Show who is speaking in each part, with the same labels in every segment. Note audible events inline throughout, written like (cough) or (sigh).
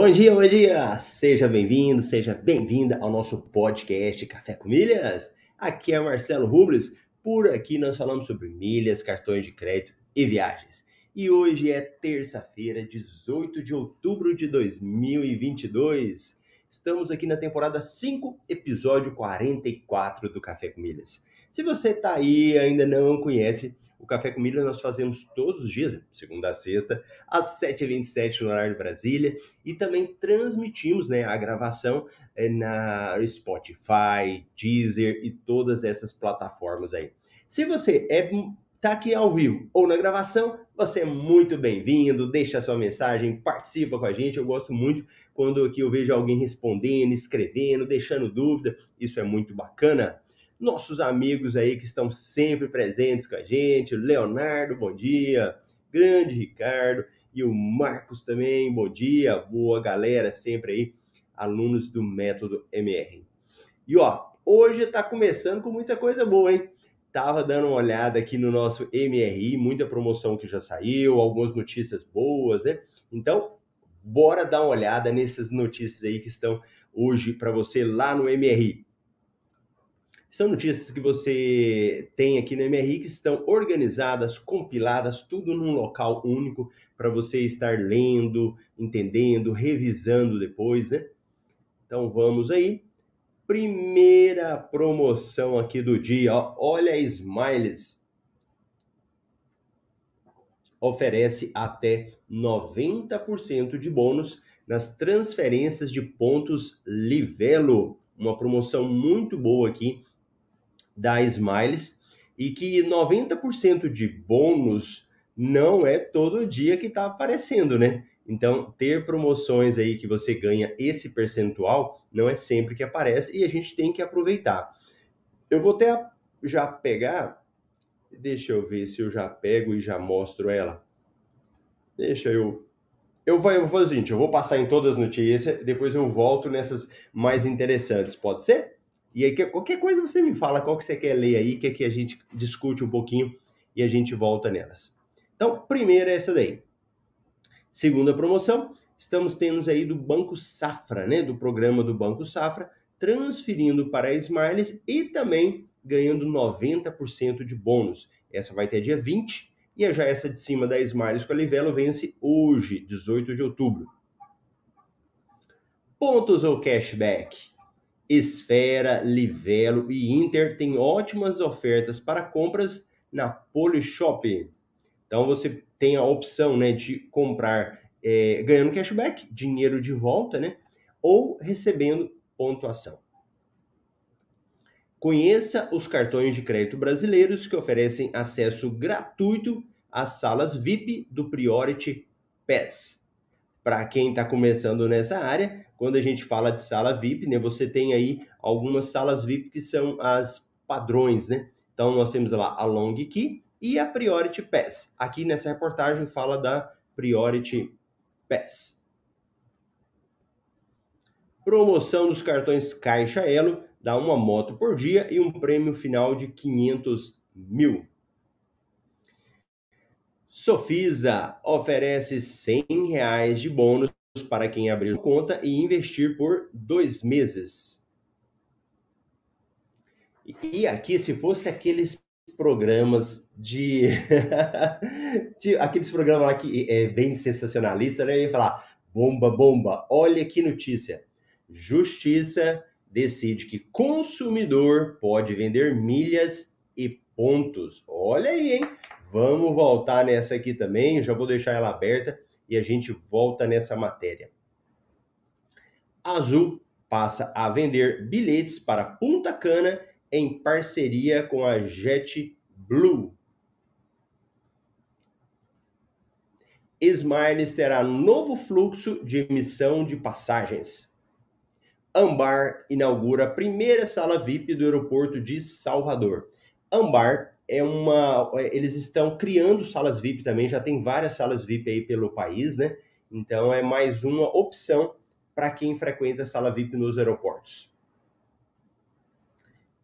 Speaker 1: Bom dia, bom dia! Seja bem-vindo, seja bem-vinda ao nosso podcast Café com Milhas. Aqui é Marcelo Rubles. Por aqui nós falamos sobre milhas, cartões de crédito e viagens. E hoje é terça-feira, 18 de outubro de 2022. Estamos aqui na temporada 5, episódio 44 do Café com Milhas. Se você está aí e ainda não conhece, o Café com Milhas nós fazemos todos os dias, segunda a sexta, às 7h27 no horário de Brasília, e também transmitimos né, a gravação é, na Spotify, Deezer e todas essas plataformas aí. Se você é tá aqui ao vivo ou na gravação, você é muito bem-vindo, deixa sua mensagem, participa com a gente. Eu gosto muito quando aqui eu vejo alguém respondendo, escrevendo, deixando dúvida. Isso é muito bacana nossos amigos aí que estão sempre presentes com a gente, Leonardo, bom dia, grande Ricardo e o Marcos também, bom dia, boa galera, sempre aí, alunos do método MR. E ó, hoje tá começando com muita coisa boa, hein? Tava dando uma olhada aqui no nosso MRI, muita promoção que já saiu, algumas notícias boas, né? Então, bora dar uma olhada nessas notícias aí que estão hoje para você lá no MRI. São notícias que você tem aqui no MRI que estão organizadas, compiladas, tudo num local único para você estar lendo, entendendo, revisando depois, né? Então vamos aí. Primeira promoção aqui do dia, ó. olha a Smiles. Oferece até 90% de bônus nas transferências de pontos Livelo. Uma promoção muito boa aqui da Smiles e que 90% de bônus não é todo dia que está aparecendo, né? Então, ter promoções aí que você ganha esse percentual não é sempre que aparece e a gente tem que aproveitar. Eu vou até já pegar, deixa eu ver se eu já pego e já mostro ela. Deixa eu. Eu vou, eu vou fazer o seguinte: eu vou passar em todas as notícias, depois eu volto nessas mais interessantes, pode ser? E aí, qualquer coisa você me fala qual que você quer ler aí, que que a gente discute um pouquinho e a gente volta nelas. Então, primeira é essa daí. Segunda promoção, estamos tendo aí do Banco Safra, né? Do programa do Banco Safra, transferindo para a Smiles e também ganhando 90% de bônus. Essa vai ter dia 20 e já essa de cima da Smiles com a Livelo vence hoje, 18 de outubro. Pontos ou cashback? Esfera, Livelo e Inter têm ótimas ofertas para compras na Polishop. Então você tem a opção né, de comprar é, ganhando cashback, dinheiro de volta, né? Ou recebendo pontuação. Conheça os cartões de crédito brasileiros que oferecem acesso gratuito às salas VIP do Priority Pass. Para quem está começando nessa área, quando a gente fala de sala VIP, né, você tem aí algumas salas VIP que são as padrões, né? Então nós temos lá a Long Key e a Priority Pass. Aqui nessa reportagem fala da Priority Pass. Promoção dos cartões Caixa Elo dá uma moto por dia e um prêmio final de 500 mil. Sofisa oferece 100 reais de bônus para quem abrir conta e investir por dois meses. E aqui, se fosse aqueles programas de, (laughs) de aqueles programas lá que é bem sensacionalista, né? Eu ia falar bomba, bomba. Olha que notícia. Justiça decide que consumidor pode vender milhas e pontos. Olha aí, hein? Vamos voltar nessa aqui também. Já vou deixar ela aberta e a gente volta nessa matéria. Azul passa a vender bilhetes para Punta Cana em parceria com a JetBlue. Smiles terá novo fluxo de emissão de passagens. Ambar inaugura a primeira sala VIP do aeroporto de Salvador. Ambar é uma. Eles estão criando salas VIP também, já tem várias salas VIP aí pelo país, né? Então é mais uma opção para quem frequenta sala VIP nos aeroportos.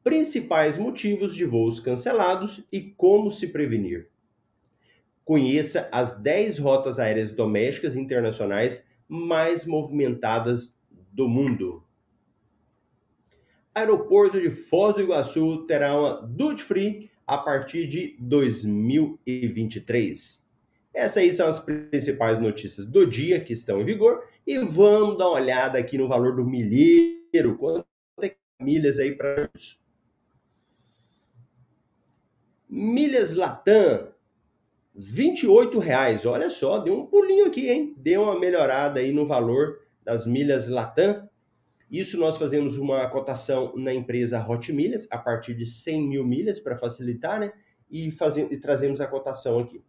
Speaker 1: Principais motivos de voos cancelados e como se prevenir. Conheça as 10 rotas aéreas domésticas e internacionais mais movimentadas do mundo. Aeroporto de Foz do Iguaçu terá uma duty free a partir de 2023. Essas aí são as principais notícias do dia que estão em vigor e vamos dar uma olhada aqui no valor do milheiro. Quanto é milhas aí para isso? Milhas Latam, R$ reais. Olha só, deu um pulinho aqui, hein? Deu uma melhorada aí no valor das milhas Latam. Isso nós fazemos uma cotação na empresa Hot Milhas a partir de 100 mil milhas para facilitar, né? E, fazemos, e trazemos a cotação aqui.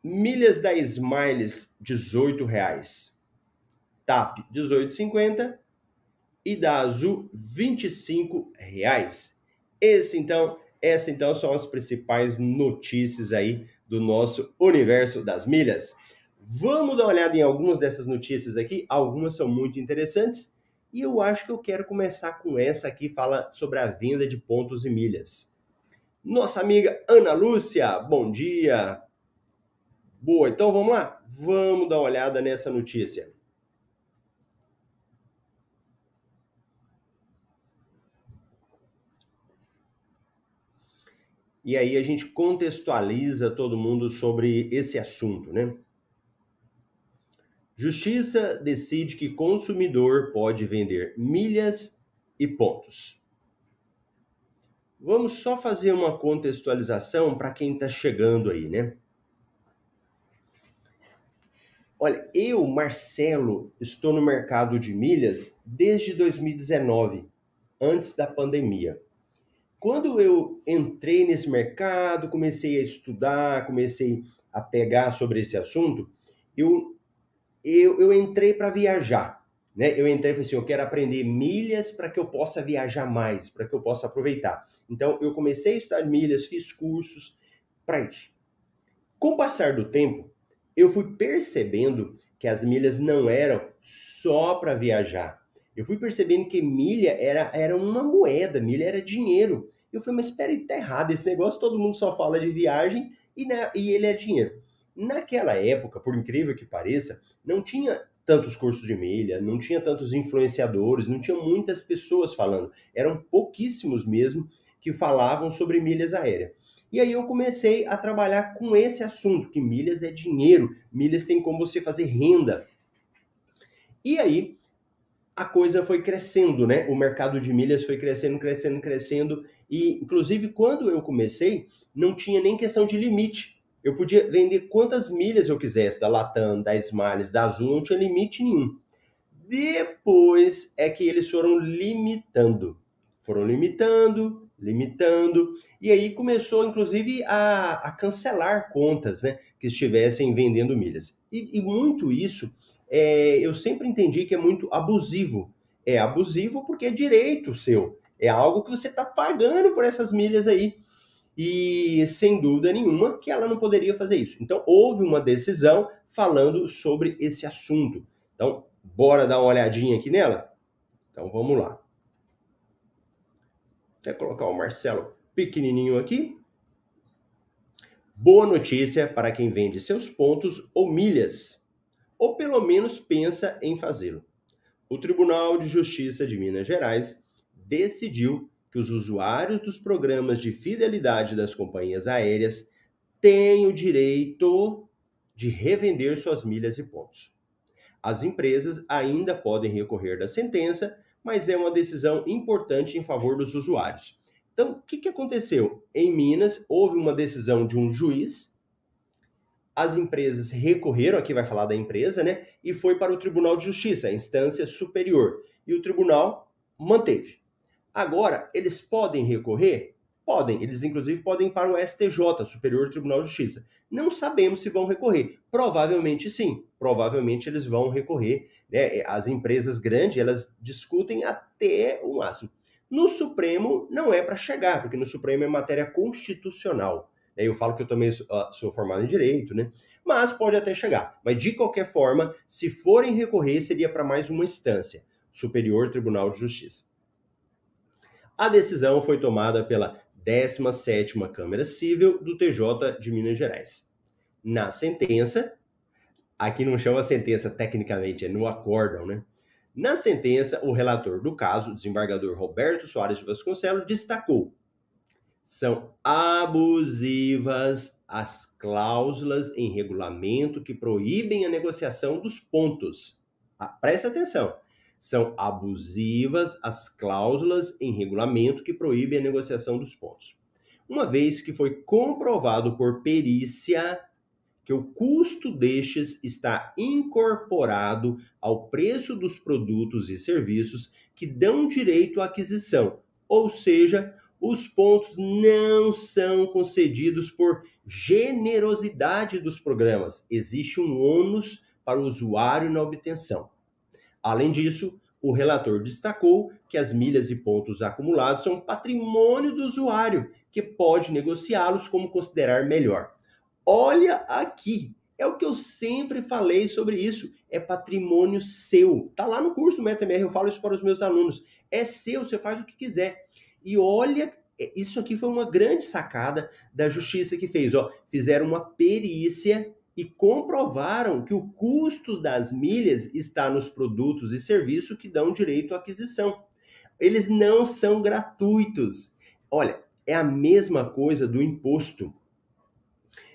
Speaker 1: Milhas da Smiles, R$ reais. TAP, 18,50 e da Azul, R$ reais. Esse então essas então são as principais notícias aí do nosso universo das milhas. Vamos dar uma olhada em algumas dessas notícias aqui, algumas são muito interessantes e eu acho que eu quero começar com essa aqui, fala sobre a venda de pontos e milhas. Nossa amiga Ana Lúcia, bom dia. Boa, então vamos lá? Vamos dar uma olhada nessa notícia. e aí a gente contextualiza todo mundo sobre esse assunto, né? Justiça decide que consumidor pode vender milhas e pontos. Vamos só fazer uma contextualização para quem está chegando aí, né? Olha, eu, Marcelo, estou no mercado de milhas desde 2019, antes da pandemia. Quando eu entrei nesse mercado, comecei a estudar, comecei a pegar sobre esse assunto, eu, eu, eu entrei para viajar. Né? Eu entrei e falei assim: eu quero aprender milhas para que eu possa viajar mais, para que eu possa aproveitar. Então, eu comecei a estudar milhas, fiz cursos para isso. Com o passar do tempo, eu fui percebendo que as milhas não eram só para viajar. Eu fui percebendo que milha era, era uma moeda, milha era dinheiro. Eu falei, mas espera aí, tá errado esse negócio, todo mundo só fala de viagem e, né, e ele é dinheiro. Naquela época, por incrível que pareça, não tinha tantos cursos de milha, não tinha tantos influenciadores, não tinha muitas pessoas falando. Eram pouquíssimos mesmo que falavam sobre milhas aéreas. E aí eu comecei a trabalhar com esse assunto, que milhas é dinheiro, milhas tem como você fazer renda. E aí a coisa foi crescendo, né? O mercado de milhas foi crescendo, crescendo, crescendo. E, inclusive, quando eu comecei, não tinha nem questão de limite. Eu podia vender quantas milhas eu quisesse, da Latam, da Smiles, da Azul, não tinha limite nenhum. Depois é que eles foram limitando. Foram limitando, limitando. E aí começou, inclusive, a, a cancelar contas, né? Que estivessem vendendo milhas. E, e muito isso é, eu sempre entendi que é muito abusivo. É abusivo porque é direito seu. É algo que você está pagando por essas milhas aí. E sem dúvida nenhuma que ela não poderia fazer isso. Então houve uma decisão falando sobre esse assunto. Então, bora dar uma olhadinha aqui nela? Então vamos lá. Até colocar o Marcelo pequenininho aqui. Boa notícia para quem vende seus pontos ou milhas ou pelo menos pensa em fazê-lo. O Tribunal de Justiça de Minas Gerais decidiu que os usuários dos programas de fidelidade das companhias aéreas têm o direito de revender suas milhas e pontos. As empresas ainda podem recorrer da sentença, mas é uma decisão importante em favor dos usuários. Então, o que, que aconteceu? Em Minas, houve uma decisão de um juiz as empresas recorreram, aqui vai falar da empresa, né? E foi para o Tribunal de Justiça, a instância superior. E o tribunal manteve. Agora, eles podem recorrer? Podem. Eles, inclusive, podem ir para o STJ, Superior Tribunal de Justiça. Não sabemos se vão recorrer. Provavelmente sim. Provavelmente eles vão recorrer. Né? As empresas grandes, elas discutem até o máximo. No Supremo, não é para chegar, porque no Supremo é matéria constitucional. Eu falo que eu também sou, uh, sou formado em direito, né? Mas pode até chegar. Mas de qualquer forma, se forem recorrer, seria para mais uma instância, Superior Tribunal de Justiça. A decisão foi tomada pela 17ª Câmara Civil do TJ de Minas Gerais. Na sentença, Aqui não chama sentença tecnicamente, é no acórdão, né? Na sentença, o relator do caso, desembargador Roberto Soares de Vasconcelos, destacou: são abusivas as cláusulas em regulamento que proíbem a negociação dos pontos. Ah, presta atenção. São abusivas as cláusulas em regulamento que proíbem a negociação dos pontos. Uma vez que foi comprovado por perícia que o custo destes está incorporado ao preço dos produtos e serviços que dão direito à aquisição, ou seja, os pontos não são concedidos por generosidade dos programas. Existe um ônus para o usuário na obtenção. Além disso, o relator destacou que as milhas e pontos acumulados são patrimônio do usuário, que pode negociá-los como considerar melhor. Olha aqui, é o que eu sempre falei sobre isso. É patrimônio seu. Tá lá no curso do MetaMR, eu falo isso para os meus alunos. É seu, você faz o que quiser. E olha, isso aqui foi uma grande sacada da justiça que fez. Ó, fizeram uma perícia e comprovaram que o custo das milhas está nos produtos e serviços que dão direito à aquisição. Eles não são gratuitos. Olha, é a mesma coisa do imposto.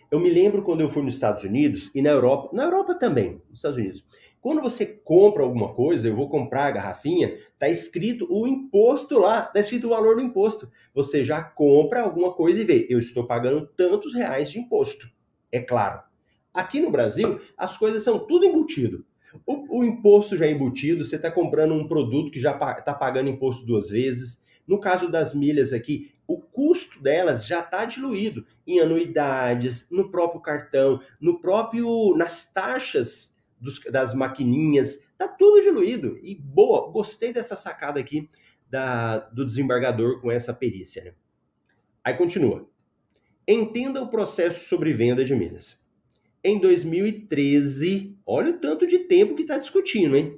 Speaker 1: Eu me lembro quando eu fui nos Estados Unidos e na Europa, na Europa também, nos Estados Unidos. Quando você compra alguma coisa, eu vou comprar a garrafinha, tá escrito o imposto lá, tá escrito o valor do imposto. Você já compra alguma coisa e vê, eu estou pagando tantos reais de imposto. É claro. Aqui no Brasil, as coisas são tudo embutido. O, o imposto já é embutido, você está comprando um produto que já está pagando imposto duas vezes. No caso das milhas aqui, o custo delas já está diluído em anuidades, no próprio cartão, no próprio nas taxas dos, das maquininhas, tá tudo diluído. E boa, gostei dessa sacada aqui da, do desembargador com essa perícia. Né? Aí continua. Entenda o processo sobre venda de milhas. Em 2013, olha o tanto de tempo que está discutindo, hein?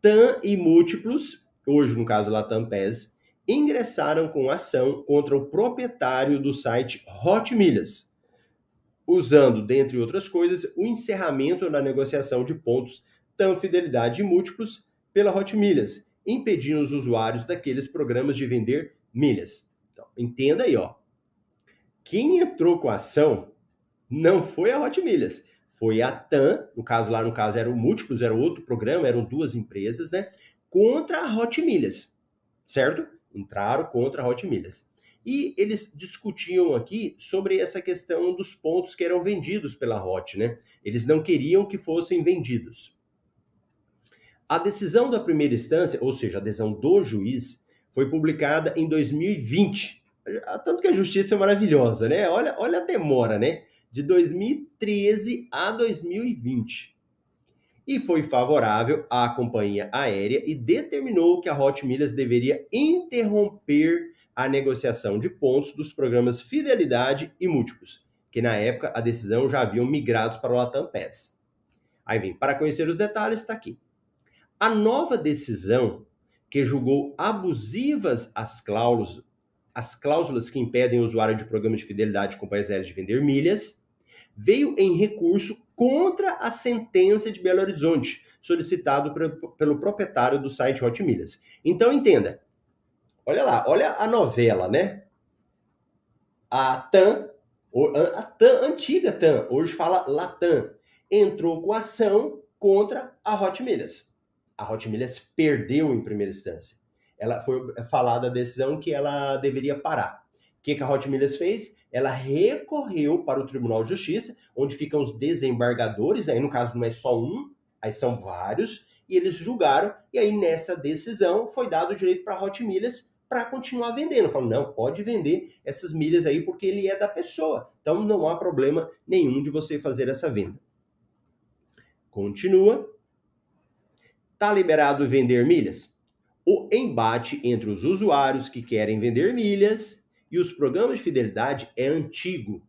Speaker 1: TAM e múltiplos, hoje no caso Latam PES, ingressaram com ação contra o proprietário do site Hot Milhas, usando, dentre outras coisas, o encerramento da negociação de pontos tão fidelidade e múltiplos pela Hot Milhas, impedindo os usuários daqueles programas de vender milhas. Então, entenda aí, ó. Quem entrou com a ação não foi a Hot Milhas, foi a TAM, no caso lá no caso era o Múltiplos, era outro programa, eram duas empresas, né? Contra a Hot Milhas, certo? entraram contra a Hot Milhas. E eles discutiam aqui sobre essa questão dos pontos que eram vendidos pela Hot, né? Eles não queriam que fossem vendidos. A decisão da primeira instância, ou seja, a decisão do juiz, foi publicada em 2020. Tanto que a justiça é maravilhosa, né? Olha, olha a demora, né? De 2013 a 2020 e foi favorável à companhia aérea e determinou que a Hot Milhas deveria interromper a negociação de pontos dos programas Fidelidade e Múltiplos, que na época a decisão já haviam migrado para o Latam PES. Aí vem, para conhecer os detalhes, está aqui. A nova decisão, que julgou abusivas as cláusulas, as cláusulas que impedem o usuário de programas de fidelidade de companhias aéreas de vender milhas, veio em recurso contra a sentença de Belo Horizonte, solicitado pelo proprietário do site Hot Milhas. Então entenda, olha lá, olha a novela, né? A TAM, a TAM, antiga TAM, hoje fala Latam, entrou com ação contra a Hot Milhas. A Hot Milhas perdeu em primeira instância. Ela foi falada a decisão que ela deveria parar. Que, que a Hot Milhas fez? ela recorreu para o Tribunal de Justiça, onde ficam os desembargadores, aí né? no caso não é só um, aí são vários, e eles julgaram, e aí nessa decisão foi dado o direito para a Hot Milhas para continuar vendendo. Falam, não, pode vender essas milhas aí porque ele é da pessoa. Então não há problema nenhum de você fazer essa venda. Continua. Tá liberado vender milhas? O embate entre os usuários que querem vender milhas e os programas de fidelidade é antigo,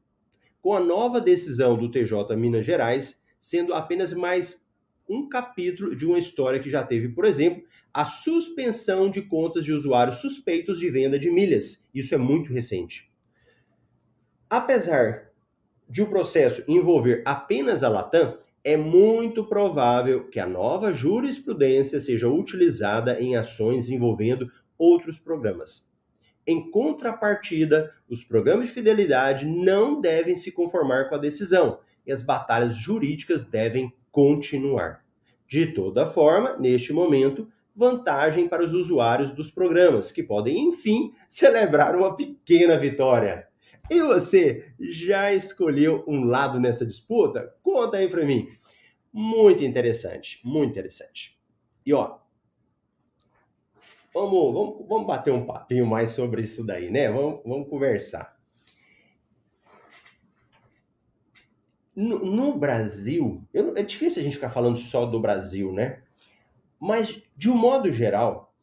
Speaker 1: com a nova decisão do TJ Minas Gerais sendo apenas mais um capítulo de uma história que já teve, por exemplo, a suspensão de contas de usuários suspeitos de venda de milhas. Isso é muito recente. Apesar de o processo envolver apenas a Latam, é muito provável que a nova jurisprudência seja utilizada em ações envolvendo outros programas. Em contrapartida, os programas de fidelidade não devem se conformar com a decisão e as batalhas jurídicas devem continuar. De toda forma, neste momento, vantagem para os usuários dos programas, que podem, enfim, (laughs) celebrar uma pequena vitória. E você já escolheu um lado nessa disputa? Conta aí para mim. Muito interessante, muito interessante. E ó, vamos, vamos, vamos bater um papinho mais sobre isso daí, né? Vamos, vamos conversar. No, no Brasil, eu, é difícil a gente ficar falando só do Brasil, né? Mas, de um modo geral,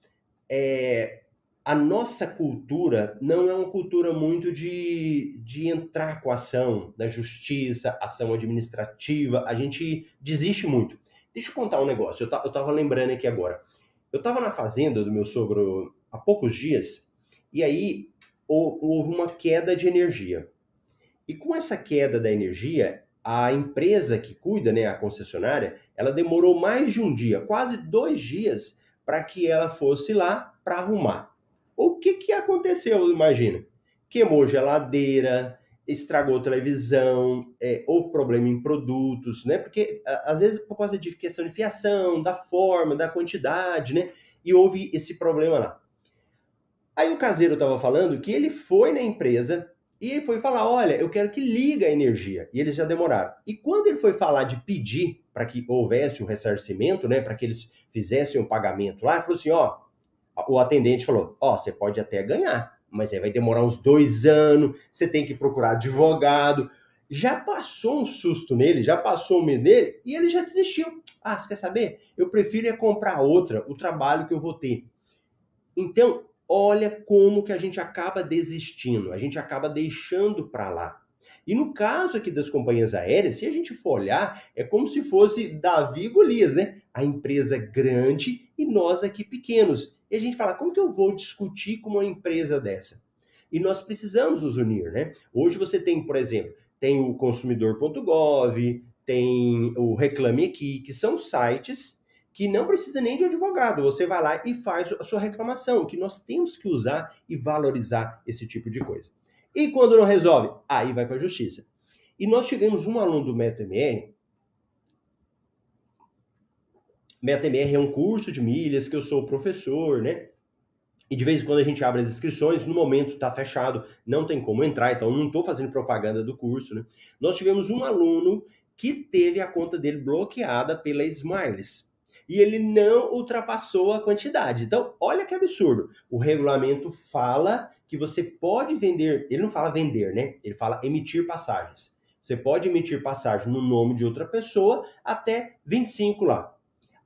Speaker 1: é, a nossa cultura não é uma cultura muito de, de entrar com a ação da justiça, ação administrativa. A gente desiste muito. Deixa eu contar um negócio. Eu, eu tava lembrando aqui agora. Eu tava na fazenda do meu sogro há poucos dias e aí houve uma queda de energia. E com essa queda da energia, a empresa que cuida, né, a concessionária, ela demorou mais de um dia, quase dois dias, para que ela fosse lá para arrumar. O que, que aconteceu, imagina? Queimou geladeira, estragou televisão, é, houve problema em produtos, né? Porque às vezes por causa de questão de fiação, da forma, da quantidade, né? E houve esse problema lá. Aí o caseiro estava falando que ele foi na empresa e foi falar: olha, eu quero que liga a energia. E eles já demoraram. E quando ele foi falar de pedir para que houvesse um ressarcimento, né? Para que eles fizessem o um pagamento lá, ele falou assim: ó, o atendente falou: Ó, você pode até ganhar, mas aí vai demorar uns dois anos, você tem que procurar advogado. Já passou um susto nele, já passou um medo nele e ele já desistiu. Ah, você quer saber? Eu prefiro é comprar outra, o trabalho que eu vou ter. Então, olha como que a gente acaba desistindo, a gente acaba deixando para lá. E no caso aqui das companhias aéreas, se a gente for olhar, é como se fosse Davi e Golias, né? A empresa grande e nós aqui pequenos. E a gente fala, como que eu vou discutir com uma empresa dessa? E nós precisamos nos unir, né? Hoje você tem, por exemplo, tem o consumidor.gov, tem o Reclame Aqui, que são sites que não precisa nem de advogado. Você vai lá e faz a sua reclamação, que nós temos que usar e valorizar esse tipo de coisa. E quando não resolve, aí vai para a justiça. E nós tivemos um aluno do MetaMR MetaMR é um curso de milhas que eu sou professor, né? E de vez em quando a gente abre as inscrições, no momento está fechado, não tem como entrar, então não estou fazendo propaganda do curso, né? Nós tivemos um aluno que teve a conta dele bloqueada pela Smiles. E ele não ultrapassou a quantidade. Então, olha que absurdo. O regulamento fala que você pode vender, ele não fala vender, né? Ele fala emitir passagens. Você pode emitir passagem no nome de outra pessoa até 25 lá.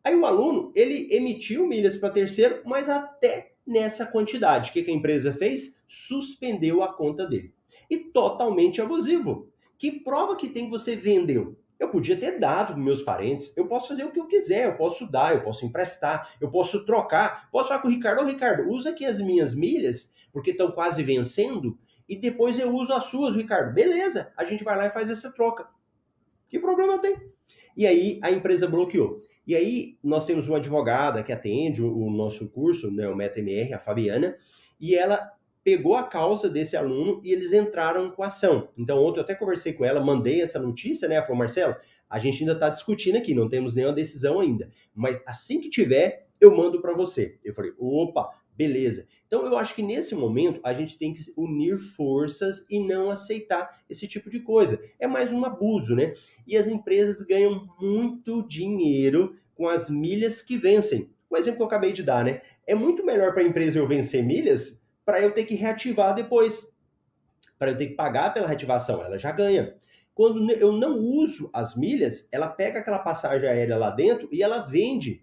Speaker 1: Aí o aluno, ele emitiu milhas para terceiro, mas até nessa quantidade. O que, que a empresa fez? Suspendeu a conta dele. E totalmente abusivo. Que prova que tem que você vendeu? Eu podia ter dado para meus parentes, eu posso fazer o que eu quiser, eu posso dar, eu posso emprestar, eu posso trocar, posso falar com o Ricardo, ô Ricardo, usa aqui as minhas milhas, porque estão quase vencendo, e depois eu uso as suas, Ricardo. Beleza, a gente vai lá e faz essa troca. Que problema tem? E aí a empresa bloqueou. E aí nós temos uma advogada que atende o, nosso curso, né, o MetaMR, a Fabiana, e ela pegou a causa desse aluno e eles entraram com ação. Então ontem eu até conversei com ela, mandei essa notícia, né, ela falou, Marcelo, a gente ainda está discutindo aqui, não temos nenhuma decisão ainda, mas assim que tiver, eu mando para você. Eu falei, opa, Beleza. Então eu acho que nesse momento a gente tem que unir forças e não aceitar esse tipo de coisa. É mais um abuso, né? E as empresas ganham muito dinheiro com as milhas que vencem. O exemplo que eu acabei de dar, né? É muito melhor para a empresa eu vencer milhas para eu ter que reativar depois. Para eu ter que pagar pela reativação, ela já ganha. Quando eu não uso as milhas, ela pega aquela passagem aérea lá dentro e ela vende.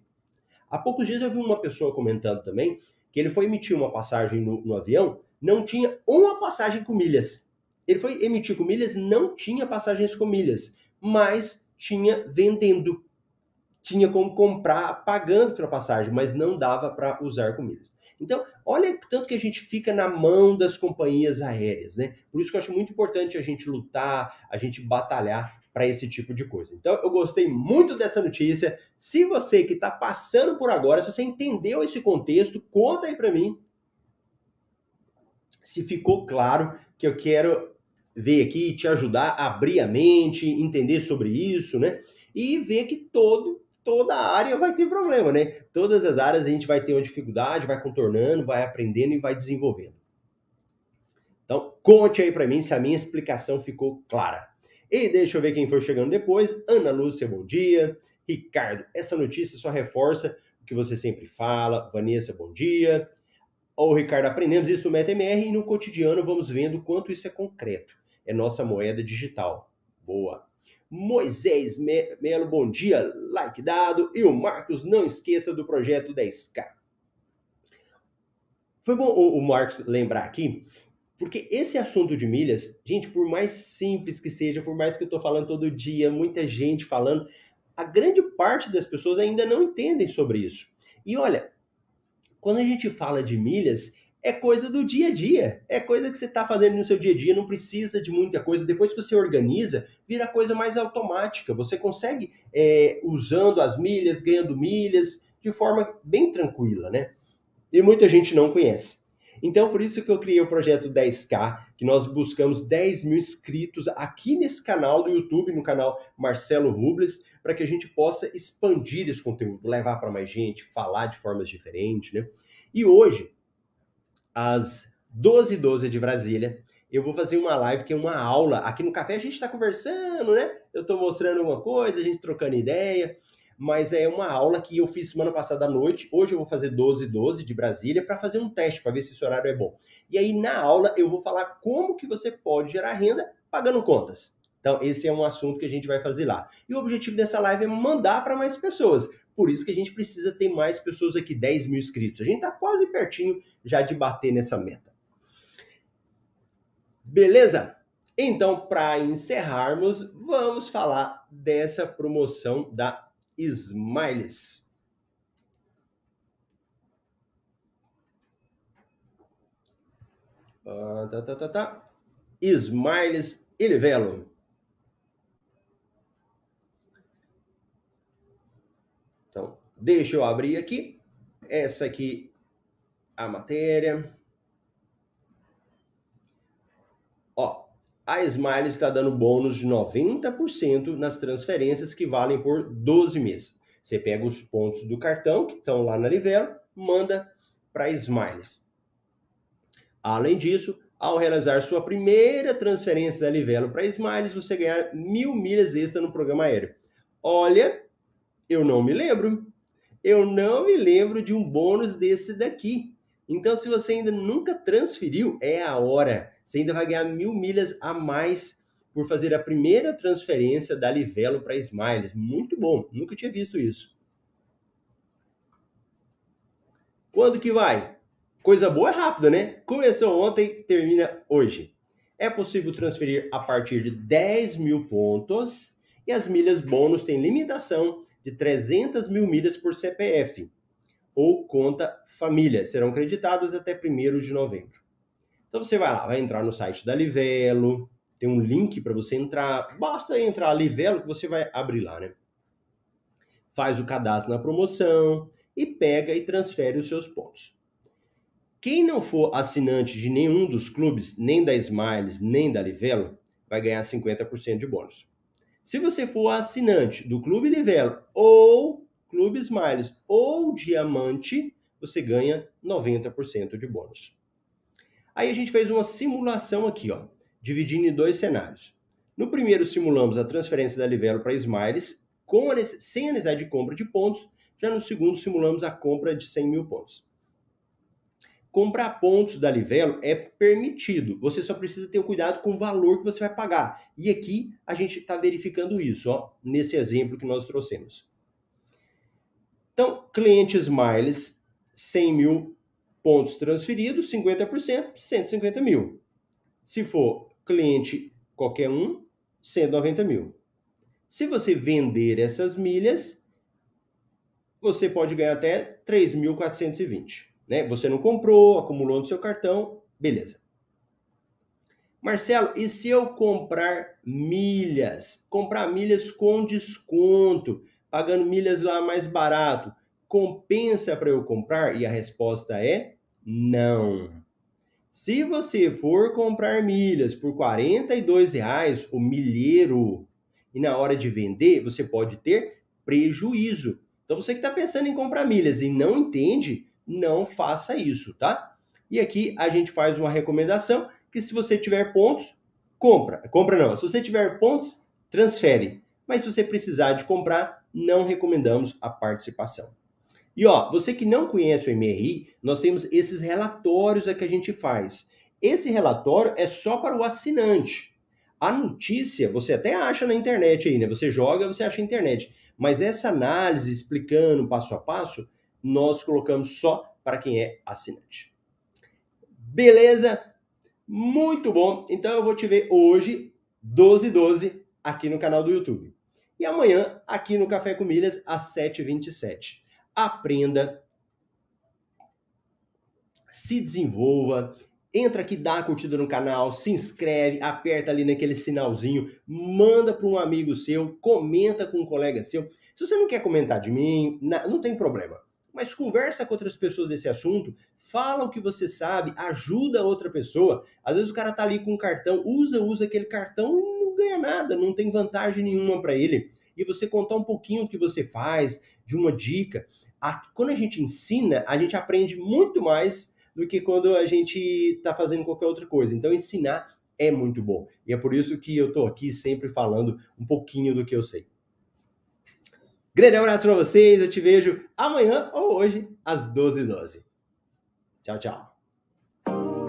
Speaker 1: Há poucos dias eu vi uma pessoa comentando também que ele foi emitir uma passagem no, no avião, não tinha uma passagem com milhas. Ele foi emitir com milhas, não tinha passagens com milhas, mas tinha vendendo. Tinha como comprar pagando pela passagem, mas não dava para usar com milhas. Então, olha tanto que a gente fica na mão das companhias aéreas, né? Por isso que eu acho muito importante a gente lutar, a gente batalhar para esse tipo de coisa. Então, eu gostei muito dessa notícia. Se você que está passando por agora, se você entendeu esse contexto, conta aí para mim se ficou claro que eu quero ver aqui te ajudar a abrir a mente, entender sobre isso, né? E ver que todo toda área vai ter problema, né? Todas as áreas a gente vai ter uma dificuldade, vai contornando, vai aprendendo e vai desenvolvendo. Então, conte aí para mim se a minha explicação ficou clara. E deixa eu ver quem foi chegando depois. Ana Lúcia, bom dia. Ricardo, essa notícia só reforça o que você sempre fala. Vanessa, bom dia. Ô, Ricardo, aprendemos isso no MetaMR e no cotidiano vamos vendo quanto isso é concreto. É nossa moeda digital. Boa. Moisés Melo, bom dia, like dado. E o Marcos, não esqueça do projeto 10K. Foi bom o Marcos lembrar aqui porque esse assunto de milhas, gente, por mais simples que seja, por mais que eu estou falando todo dia, muita gente falando, a grande parte das pessoas ainda não entendem sobre isso. E olha, quando a gente fala de milhas, é coisa do dia a dia, é coisa que você está fazendo no seu dia a dia, não precisa de muita coisa. Depois que você organiza, vira coisa mais automática. Você consegue, é, usando as milhas, ganhando milhas, de forma bem tranquila, né? E muita gente não conhece. Então, por isso que eu criei o projeto 10K, que nós buscamos 10 mil inscritos aqui nesse canal do YouTube, no canal Marcelo Rubles, para que a gente possa expandir esse conteúdo, levar para mais gente, falar de formas diferentes, né? E hoje, às 12h12 12 de Brasília, eu vou fazer uma live que é uma aula. Aqui no café a gente está conversando, né? Eu estou mostrando alguma coisa, a gente trocando ideia mas é uma aula que eu fiz semana passada à noite. Hoje eu vou fazer 12 12 de Brasília para fazer um teste para ver se esse horário é bom. E aí na aula eu vou falar como que você pode gerar renda pagando contas. Então esse é um assunto que a gente vai fazer lá. E o objetivo dessa live é mandar para mais pessoas. Por isso que a gente precisa ter mais pessoas aqui, 10 mil inscritos. A gente está quase pertinho já de bater nessa meta. Beleza? Então, para encerrarmos, vamos falar dessa promoção da Smiles. Ah, tá, tá, tá, tá. Smiles Livelo. Então, deixa eu abrir aqui. Essa aqui a matéria. Ó, a Smile está dando bônus de 90% nas transferências que valem por 12 meses. Você pega os pontos do cartão que estão lá na Livelo, manda para a Smiles. Além disso, ao realizar sua primeira transferência da Livelo para a Smiles, você ganhar mil milhas extra no programa aéreo. Olha, eu não me lembro. Eu não me lembro de um bônus desse daqui. Então, se você ainda nunca transferiu, é a hora você ainda vai ganhar mil milhas a mais por fazer a primeira transferência da Livelo para Smiles. Muito bom, nunca tinha visto isso. Quando que vai? Coisa boa é rápida, né? Começou ontem, termina hoje. É possível transferir a partir de 10 mil pontos e as milhas bônus têm limitação de 300 mil milhas por CPF ou conta família. Serão creditadas até 1 de novembro. Então você vai lá, vai entrar no site da Livelo, tem um link para você entrar, basta entrar Livelo que você vai abrir lá, né? Faz o cadastro na promoção e pega e transfere os seus pontos. Quem não for assinante de nenhum dos clubes, nem da Smiles, nem da Livelo, vai ganhar 50% de bônus. Se você for assinante do Clube Livelo ou Clube Smiles ou Diamante, você ganha 90% de bônus. Aí a gente fez uma simulação aqui, ó, dividindo em dois cenários. No primeiro, simulamos a transferência da Livelo para Smiles com a, sem a necessidade de compra de pontos. Já no segundo, simulamos a compra de 100 mil pontos. Comprar pontos da Livelo é permitido. Você só precisa ter cuidado com o valor que você vai pagar. E aqui a gente está verificando isso, ó, nesse exemplo que nós trouxemos. Então, cliente Smiles, 100 mil pontos transferidos, 50%, 150 mil. Se for cliente qualquer um, 190 mil. Se você vender essas milhas, você pode ganhar até 3.420. Né? Você não comprou, acumulou no seu cartão, beleza. Marcelo, e se eu comprar milhas? Comprar milhas com desconto, pagando milhas lá mais barato, compensa para eu comprar? E a resposta é não. Se você for comprar milhas por R$ reais o milheiro e na hora de vender você pode ter prejuízo. Então você que está pensando em comprar milhas e não entende, não faça isso, tá? E aqui a gente faz uma recomendação que se você tiver pontos, compra. Compra não. Se você tiver pontos, transfere. Mas se você precisar de comprar, não recomendamos a participação. E ó, você que não conhece o MRI, nós temos esses relatórios que a gente faz. Esse relatório é só para o assinante. A notícia você até acha na internet aí, né? Você joga, você acha na internet. Mas essa análise explicando passo a passo, nós colocamos só para quem é assinante. Beleza? Muito bom. Então eu vou te ver hoje, 12 12 aqui no canal do YouTube. E amanhã, aqui no Café com Milhas, às 7h27. Aprenda, se desenvolva, entra aqui, dá a curtida no canal, se inscreve, aperta ali naquele sinalzinho, manda para um amigo seu, comenta com um colega seu. Se você não quer comentar de mim, não tem problema. Mas conversa com outras pessoas desse assunto, fala o que você sabe, ajuda outra pessoa. Às vezes o cara tá ali com um cartão, usa, usa aquele cartão e não ganha nada, não tem vantagem nenhuma para ele. E você contar um pouquinho o que você faz, de uma dica. Quando a gente ensina, a gente aprende muito mais do que quando a gente está fazendo qualquer outra coisa. Então, ensinar é muito bom. E é por isso que eu estou aqui sempre falando um pouquinho do que eu sei. Grande abraço para vocês, eu te vejo amanhã ou hoje às 12h12. 12. Tchau, tchau.